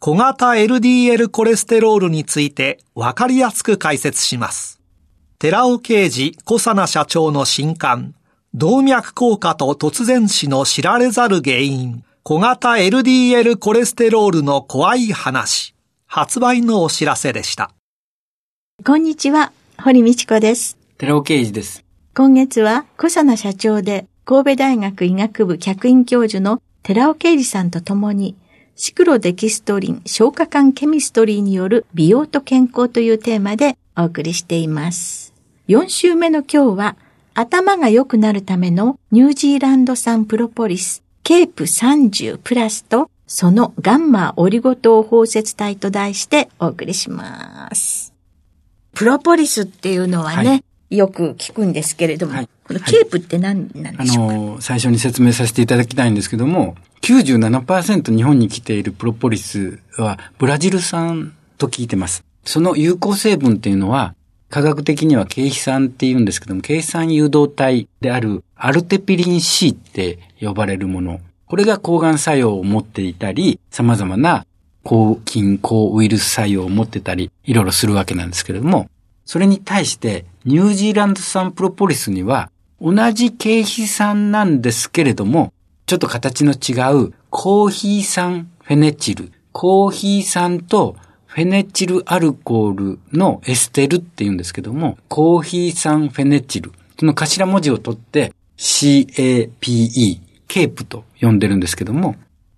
小型 LDL コレステロールについてわかりやすく解説します。寺尾啓二小佐奈社長の新刊、動脈硬化と突然死の知られざる原因、小型 LDL コレステロールの怖い話、発売のお知らせでした。こんにちは、堀道子です。寺尾啓二です。今月は小佐奈社長で神戸大学医学部客員教授の寺尾啓二さんと共に、シクロデキストリン消化管ケミストリーによる美容と健康というテーマでお送りしています。4週目の今日は、頭が良くなるためのニュージーランド産プロポリス、ケープ30プラスと、そのガンマオリゴ糖包摂体と題してお送りします。プロポリスっていうのはね、はい、よく聞くんですけれども、はいこのケープって何なんでしょうか、はい、あの、最初に説明させていただきたいんですけども、97%日本に来ているプロポリスはブラジル産と聞いてます。その有効成分っていうのは、科学的には経皮酸って言うんですけども、経酸誘導体であるアルテピリン C って呼ばれるもの。これが抗がん作用を持っていたり、様々な抗菌、抗ウイルス作用を持ってたり、いろいろするわけなんですけれども、それに対してニュージーランド産プロポリスには同じ経皮酸なんですけれども、ちょっと形の違うコーヒー酸フェネチル、コーヒー酸とフェネチルアルコールのエステルって言うんですけども、コーヒー酸フェネチル、その頭文字を取って CAPE、ケープと呼んでるんですけども、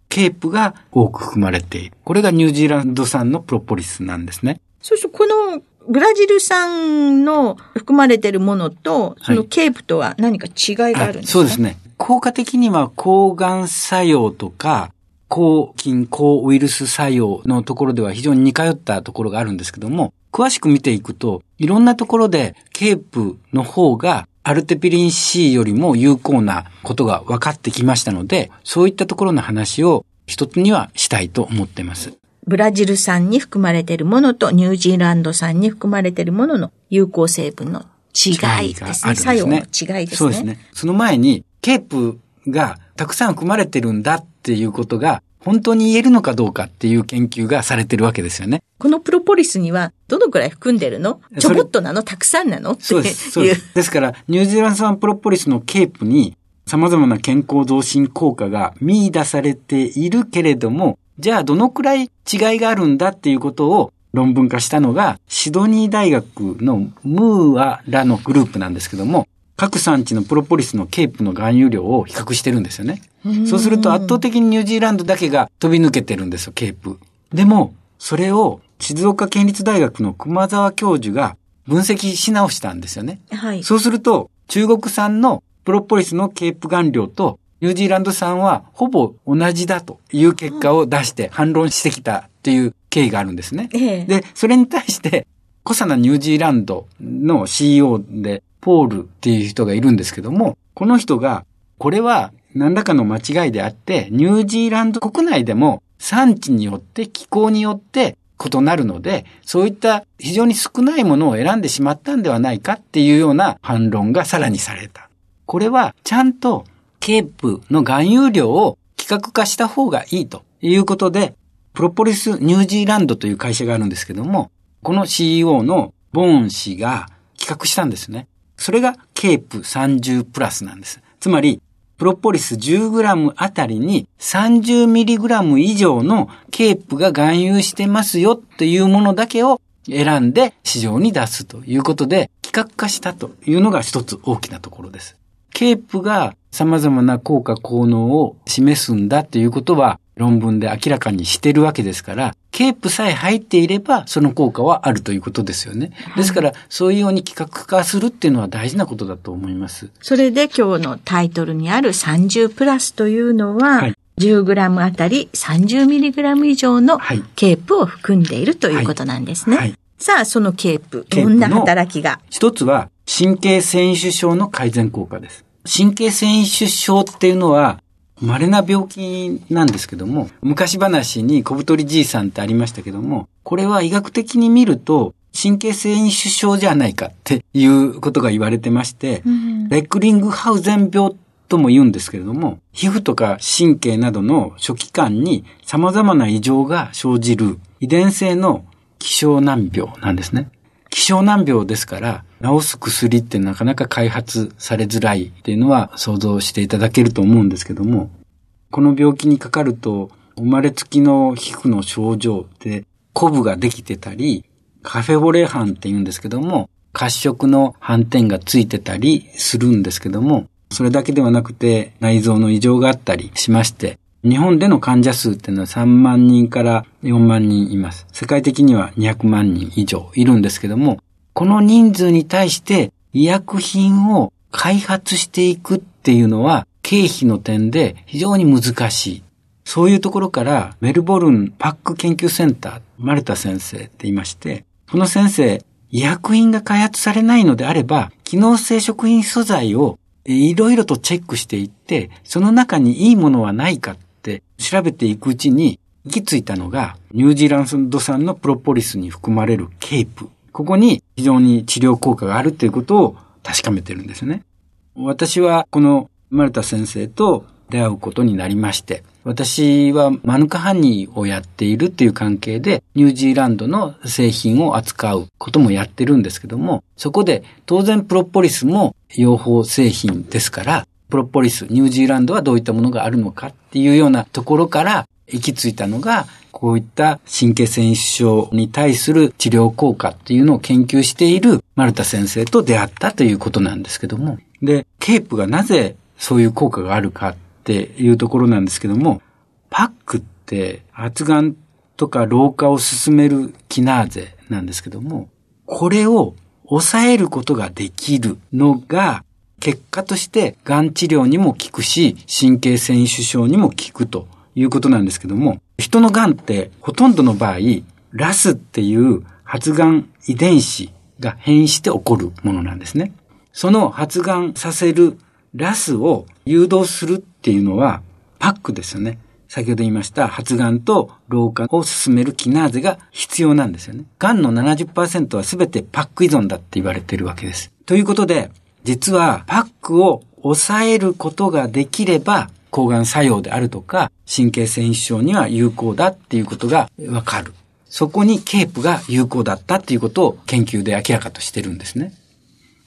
ケープが多く含まれている。これがニュージーランド産のプロポリスなんですね。そうすると、このブラジル産の含まれているものと、そのケープとは何か違いがあるんですか、はい、そうですね。効果的には抗がん作用とか、抗菌、抗ウイルス作用のところでは非常に似通ったところがあるんですけども、詳しく見ていくと、いろんなところでケープの方がアルテピリン C よりも有効なことが分かってきましたので、そういったところの話を一つにはしたいと思っています。ブラジル産に含まれているものとニュージーランド産に含まれているものの有効成分の違いですね。作用の違いですね。そうですね。その前に、ケープがたくさん含まれてるんだっていうことが、本当に言えるのかどうかっていう研究がされてるわけですよね。このプロポリスにはどのくらい含んでるの？ちょこっとなのたくさんなの？そうです。そうです。ですから、ニュージーランド産プロポリスのケープに様々な健康増進効果が見出されているけれども、じゃあどのくらい違いがあるんだっていうことを論文化したのが、シドニー大学のムーアらのグループなんですけども、各産地のプロポリスのケープの含有量を比較してるんですよね。そうすると圧倒的にニュージーランドだけが飛び抜けてるんですよ、 CAPE。でも、それを静岡県立大学の熊沢教授が分析し直したんですよね。はい。そうすると、中国産のプロポリスのケープ含量とニュージーランド産はほぼ同じだという結果を出して反論してきたっていう経緯があるんですね。で、それに対して、小佐奈ニュージーランドの CEO で、ポールっていう人がいるんですけども、この人が、これは何らかの間違いであって、ニュージーランド国内でも産地によって気候によって異なるので、そういった非常に少ないものを選んでしまったんではないかっていうような反論がさらにされた。これはちゃんとケープの含有量を規格化した方がいいということで、プロポリスニュージーランドという会社があるんですけども、この CEO のボーン氏が企画したんですね。それがケープ30プラスなんです。つまり、プロポリス 10g あたりに 30mg 以上のケープが含有してますよというものだけを選んで市場に出すということで、規格化したというのが一つ大きなところです。ケープが様々な効果効能を示すんだということは論文で明らかにしてるわけですから、ケープさえ入っていればその効果はあるということですよね。ですから、そういうように規格化するっていうのは大事なことだと思います。それで今日のタイトルにある30プラスというのは、はい 10g あたり 30mg 以上のケープを含んでいるということなんですね。はいはい、さあ、そのケープ、どんな働きが？一つは神経繊維腫症の改善効果です。神経繊維腫症っていうのは、稀な病気なんですけども、昔話に小太りじいさんってありましたけども、これは医学的に見ると、神経繊維腫症じゃないかっていうことが言われてまして、うん、レックリングハウゼン病とも言うんですけれども、皮膚とか神経などの初期間に様々な異常が生じる遺伝性の希少難病なんですね。希少難病ですから、治す薬ってなかなか開発されづらいっていうのは想像していただけると思うんですけども、この病気にかかると、生まれつきの皮膚の症状で、コブができてたり、カフェボレ斑って言うんですけども、褐色の斑点がついてたりするんですけども、それだけではなくて内臓の異常があったりしまして、日本での患者数っていうのは3万人から4万人います。世界的には200万人以上いるんですけども、この人数に対して医薬品を開発していくっていうのは経費の点で非常に難しい。そういうところからメルボルンパック研究センター、マルタ先生って言いまして、この先生、医薬品が開発されないのであれば、機能性食品素材をいろいろとチェックしていって、その中にいいものはないか調べていくうちに、行き着いたのが、ニュージーランド産のプロポリスに含まれるケープ。ここに非常に治療効果があるということを確かめてるんですね。私はこのマルタ先生と出会うことになりまして、私はマヌカハニーをやっているっていう関係で、ニュージーランドの製品を扱うこともやってるんですけども、そこで当然プロポリスも養蜂製品ですから、プロポリス、ニュージーランドはどういったものがあるのかっていうようなところから行き着いたのが、こういった神経繊維症に対する治療効果っていうのを研究しているマルタ先生と出会ったということなんですけども。で、ケープがなぜそういう効果があるかっていうところなんですけども、パックって発がんとか老化を進めるキナーゼなんですけども、これを抑えることができるのが、結果として癌治療にも効くし、神経繊維腫症にも効くということなんですけども、人の癌ってほとんどの場合、ラスっていう発がん遺伝子が変異して起こるものなんですね。その発がんさせるラスを誘導するっていうのはパックですよね。先ほど言いました発がんと老化を進めるキナーゼが必要なんですよね。がんの70%は全てパック依存だって言われてるわけです。ということで、実はパックを抑えることができれば、抗がん作用であるとか、神経繊維症には有効だっていうことがわかる。そこにケープが有効だったっていうことを研究で明らかとしてるんですね。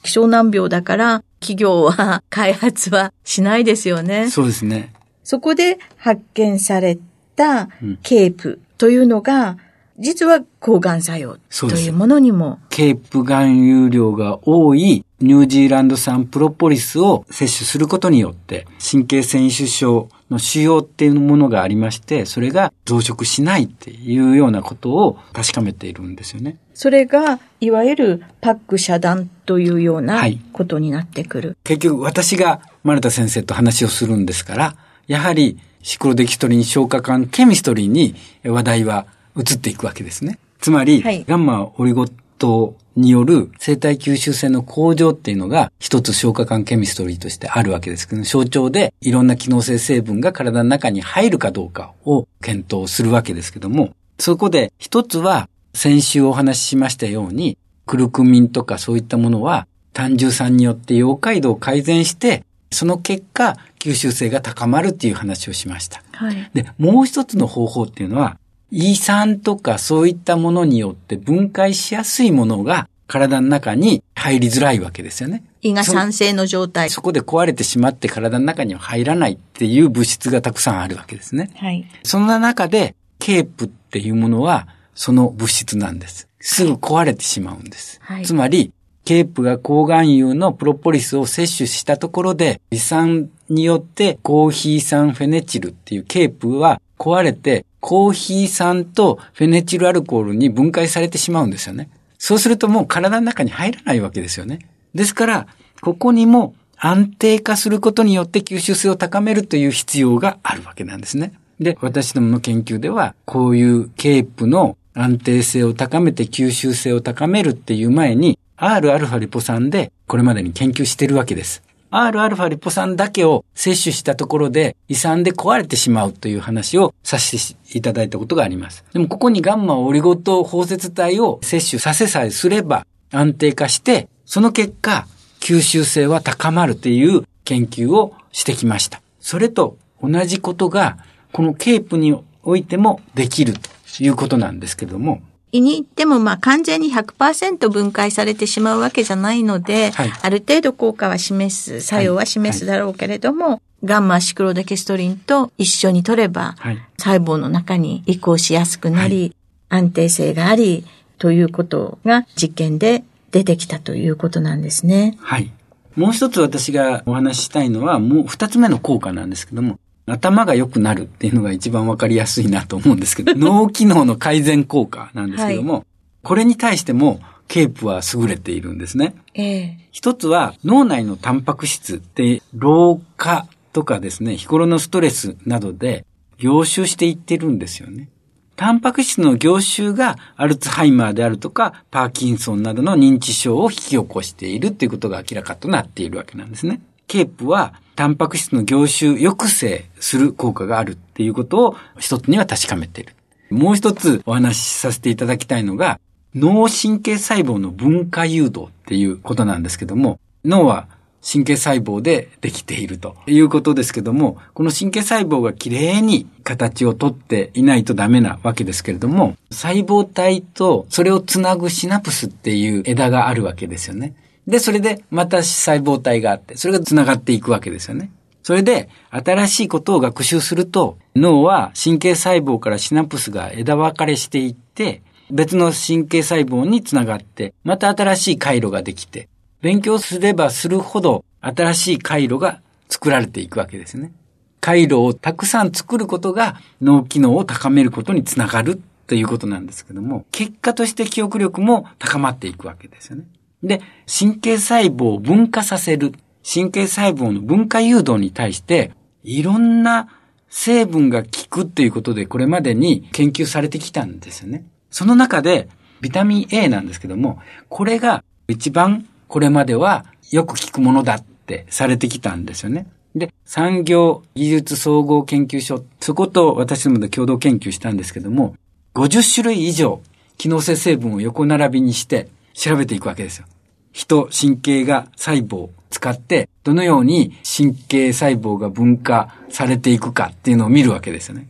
希少難病だから、企業は開発はしないですよね。そうですね。そこで発見されたケープというのが、実は抗がん作用というものにも。ケープ含有量が多いニュージーランド産プロポリスを摂取することによって、神経繊維腫症の腫瘍っていうものがありまして、それが増殖しないっていうようなことを確かめているんですよね。それが、いわゆるパック遮断というようなことになってくる。はい、結局、私が丸田先生と話をするんですから、やはりシクロデキストリン消化管ケミストリーに話題は移っていくわけですね。つまり、はい、ガンマオリゴ糖による生体吸収性の向上っていうのが一つ消化管ケミストリーとしてあるわけですけど、象徴でいろんな機能性成分が体の中に入るかどうかを検討するわけですけども、そこで一つは先週お話ししましたように、クルクミンとかそういったものは単純酸によって溶解度を改善して、その結果、吸収性が高まるっていう話をしました。はい、で、もう一つの方法っていうのは、胃酸とかそういったものによって分解しやすいものが体の中に入りづらいわけですよね。胃が酸性の状態。そこで壊れてしまって体の中には入らないっていう物質がたくさんあるわけですね。はい。そんな中で、ケープっていうものは、その物質なんです。すぐ壊れてしまうんです。はいつまり、ケープが抗がん油のプロポリスを摂取したところで、胃酸によってコーヒー酸フェネチルっていうケープは壊れて、コーヒー酸とフェネチルアルコールに分解されてしまうんですよね。そうするともう体の中に入らないわけですよね。ですから、ここにも安定化することによって吸収性を高めるという必要があるわけなんですね。で、私どもの研究では、こういうケープの安定性を高めて吸収性を高めるっていう前に、Rα リポ酸でこれまでに研究してるわけです。Rα リポ酸だけを摂取したところで胃酸で壊れてしまうという話をさせていただいたことがあります。でもここにガンマオリゴ糖包摂体を摂取させさえすれば安定化して、その結果吸収性は高まるという研究をしてきました。それと同じことがこのケープにおいてもできるということなんですけども、に行ってもまあ完全に100%分解されてしまうわけじゃないので、はいある程度効果は示す、作用は示すだろうけれども、ガンマシクロデキストリンと一緒に取れば、はい細胞の中に移行しやすくなり、安定性があり、ということが実験で出てきたということなんですね。はい。もう一つ私がお話ししたいのは、もう二つ目の効果なんですけども、頭が良くなるっていうのが一番わかりやすいなと思うんですけど、脳機能の改善効果なんですけども、これに対してもケープは優れているんですね。ええ一つは脳内のタンパク質って老化とかですね、日頃のストレスなどで凝集していってるんですよね。タンパク質の凝集がアルツハイマーであるとかパーキンソンなどの認知症を引き起こしているっていうことが明らかとなっているわけなんですね。ケープはタンパク質の凝集抑制する効果があるっていうことを一つには確かめている。もう一つお話しさせていただきたいのが脳神経細胞の分化誘導っていうことなんですけども、脳は神経細胞でできているということですけども、この神経細胞がきれいに形をとっていないとダメなわけですけれども、細胞体とそれをつなぐシナプスっていう枝があるわけですよね。で、それでまた細胞体があって、それがつながっていくわけですよね。それで、新しいことを学習すると、脳は神経細胞からシナプスが枝分かれしていって、別の神経細胞につながって、また新しい回路ができて、勉強すればするほど新しい回路が作られていくわけですね。回路をたくさん作ることが脳機能を高めることにつながるということなんですけども、結果として記憶力も高まっていくわけですよね。で、神経細胞を分化させる、神経細胞の分化誘導に対して、いろんな成分が効くっていうことでこれまでに研究されてきたんですよね。その中で、ビタミン A なんですけども、これが一番これまではよく効くものだってされてきたんですよね。で、産業技術総合研究所、そこと私どもで共同研究したんですけども、50種類以上機能性成分を横並びにして調べていくわけですよ。人、神経が細胞を使って、どのように神経細胞が分化されていくかっていうのを見るわけですよね。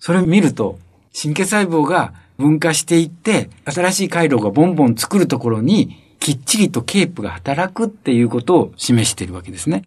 それを見ると、神経細胞が分化していって、新しい回路がボンボン作るところに、きっちりとケープが働くっていうことを示しているわけですね。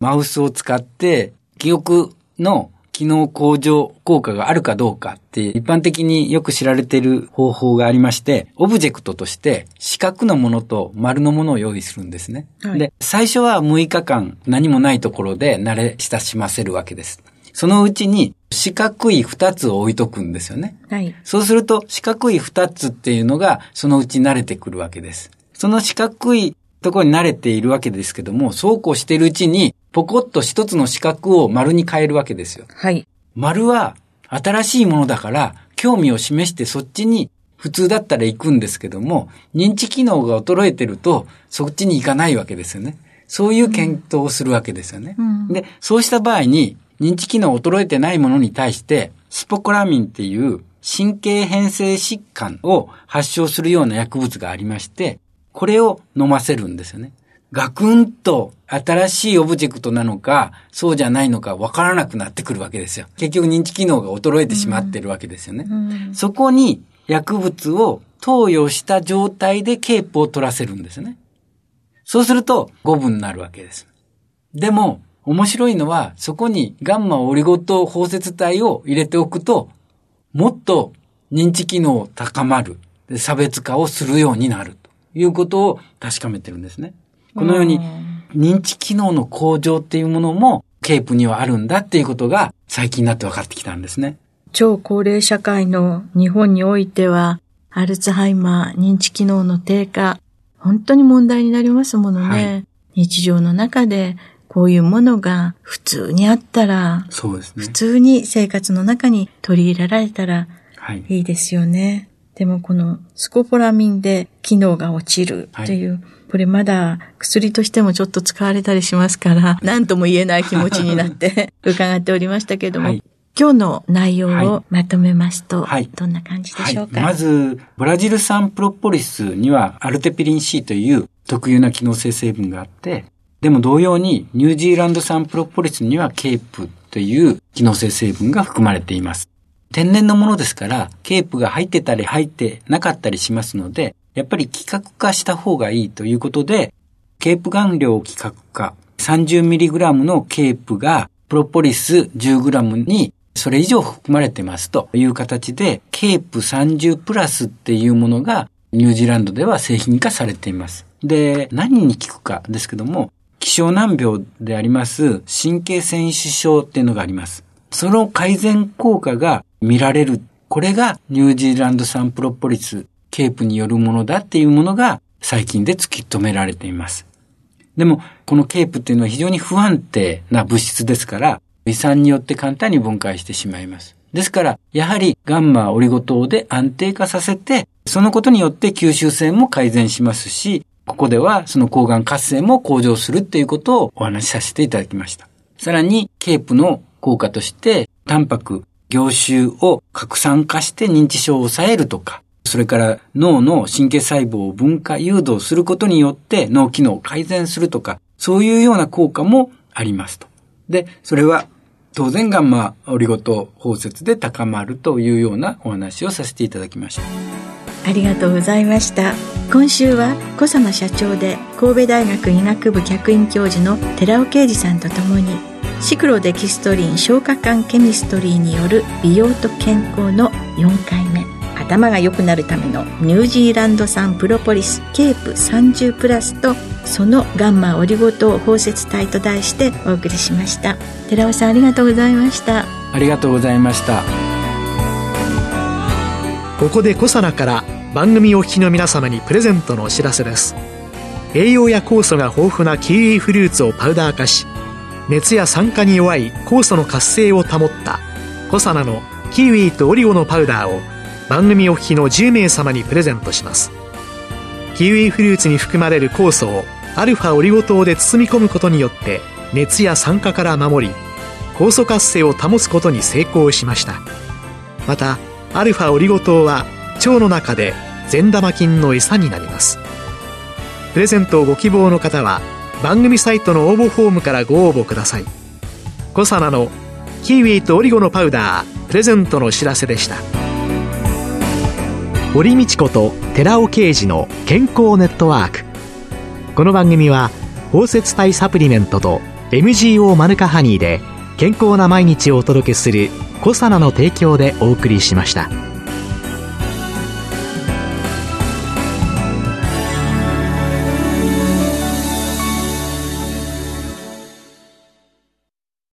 マウスを使って、記憶の機能向上効果があるかどうかって一般的によく知られている方法がありまして、オブジェクトとして四角のものと丸のものを用意するんですね。はいで、最初は6日間何もないところで慣れ親しませるわけです。そのうちに四角い2つを置いとくんですよね。はい。そうすると四角い二つっていうのがそのうち慣れてくるわけです。その四角いところに慣れているわけですけども、そうこうしているうちにポコッと一つの四角を丸に変えるわけですよ。はい。丸は新しいものだから興味を示してそっちに普通だったら行くんですけども、認知機能が衰えてるとそっちに行かないわけですよね。そういう検討をするわけですよね。うんで、そうした場合に認知機能衰えてないものに対してスポコラミンっていう神経変性疾患を発症するような薬物がありまして、これを飲ませるんですよね。ガクンと新しいオブジェクトなのか、そうじゃないのか分からなくなってくるわけですよ。結局認知機能が衰えてしまってるわけですよね。うんそこに薬物を投与した状態でケープを取らせるんですね。そうすると5分になるわけです。でも、面白いのは、そこにガンマオリゴ糖包摂体を入れておくと、もっと認知機能高まる、差別化をするようになるということを確かめてるんですね。このように、認知機能の向上っていうものも、ケープにはあるんだっていうことが最近になって分かってきたんですね。超高齢社会の日本においては、アルツハイマー、認知機能の低下、本当に問題になりますものね。はい、日常の中でこういうものが普通にあったら、そうですね。普通に生活の中に取り入れられたらいいですよね。はい、でもこのスコポラミンで機能が落ちるっていう、はい、これまだ薬としてもちょっと使われたりしますから、何とも言えない気持ちになって 伺っておりましたけれども、はい。今日の内容をまとめますと、はい、どんな感じでしょうか、はい、まず、ブラジル産プロポリスにはアルテピリン C という特有な機能性成分があって、でも同様にニュージーランド産プロポリスにはケープという機能性成分が含まれています。天然のものですから、ケープが入ってたり入ってなかったりしますので、やっぱり規格化した方がいいということで、ケープ含量規格化、30mg のケープがプロポリス 10g にそれ以上含まれてますという形で、ケープ30プラスっていうものがニュージーランドでは製品化されています。で、何に効くかですけども、希少難病であります神経繊維腫症っていうのがあります。その改善効果が見られる。これがニュージーランド産プロポリス、ケープによるものだっていうものが最近で突き止められています。でも、このケープっていうのは非常に不安定な物質ですから、胃酸によって簡単に分解してしまいます。ですから、やはりガンマオリゴ糖で安定化させて、そのことによって吸収性も改善しますし、ここではその抗がん活性も向上するっていうことをお話しさせていただきました。さらに、ケープの効果として、タンパク、凝集を拡散化して認知症を抑えるとか、それから脳の神経細胞を分化誘導することによって脳機能を改善するとか、そういうような効果もありますと。で、それは当然ガンマオリゴ糖包摂で高まるというようなお話をさせていただきました。ありがとうございました今週は小佐野社長で神戸大学医学部客員教授の寺尾啓二さんとともにシクロデキストリン消化管ケミストリーによる美容と健康の4回目。頭が良くなるためのニュージーランド産プロポリスケープ30プラスとそのガンマオリゴ糖包摂体と題してお送りしました。寺尾さんありがとうございました。ありがとうございました。ここでコサナから番組お聞きの皆様にプレゼントのお知らせです。栄養や酵素が豊富なキウイフルーツをパウダー化し熱や酸化に弱い酵素の活性を保ったコサナのキウイとオリゴのパウダーを番組お聞きの10名様にプレゼントします。キウイフルーツに含まれる酵素をアルファオリゴ糖で包み込むことによって熱や酸化から守り酵素活性を保つことに成功しました。またアルファオリゴ糖は腸の中で善玉菌の餌になります。プレゼントをご希望の方は番組サイトの応募フォームからご応募ください。コサナのキウイとオリゴのパウダープレゼントのお知らせでした。堀道子と寺尾啓二の健康ネットワーク。この番組は包摂体サプリメントと MGO マヌカハニーで健康な毎日をお届けする「コサナの提供」でお送りしました。